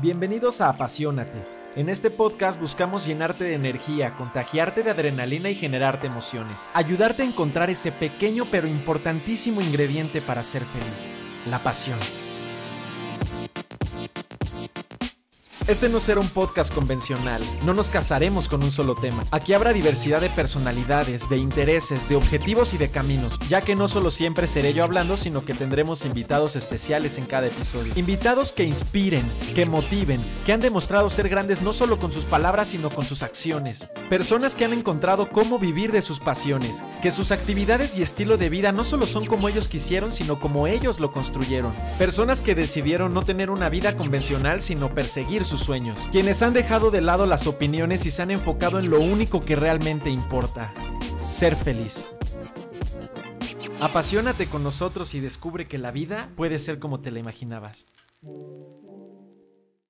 Bienvenidos a Apasionate. En este podcast buscamos llenarte de energía, contagiarte de adrenalina y generarte emociones. Ayudarte a encontrar ese pequeño pero importantísimo ingrediente para ser feliz, la pasión. Este no será un podcast convencional, no nos casaremos con un solo tema. Aquí habrá diversidad de personalidades, de intereses, de objetivos y de caminos, ya que no solo siempre seré yo hablando, sino que tendremos invitados especiales en cada episodio. Invitados que inspiren, que motiven, que han demostrado ser grandes no solo con sus palabras, sino con sus acciones. Personas que han encontrado cómo vivir de sus pasiones, que sus actividades y estilo de vida no solo son como ellos quisieron, sino como ellos lo construyeron. Personas que decidieron no tener una vida convencional, sino perseguir sus sueños, quienes han dejado de lado las opiniones y se han enfocado en lo único que realmente importa, ser feliz. Apasionate con nosotros y descubre que la vida puede ser como te la imaginabas.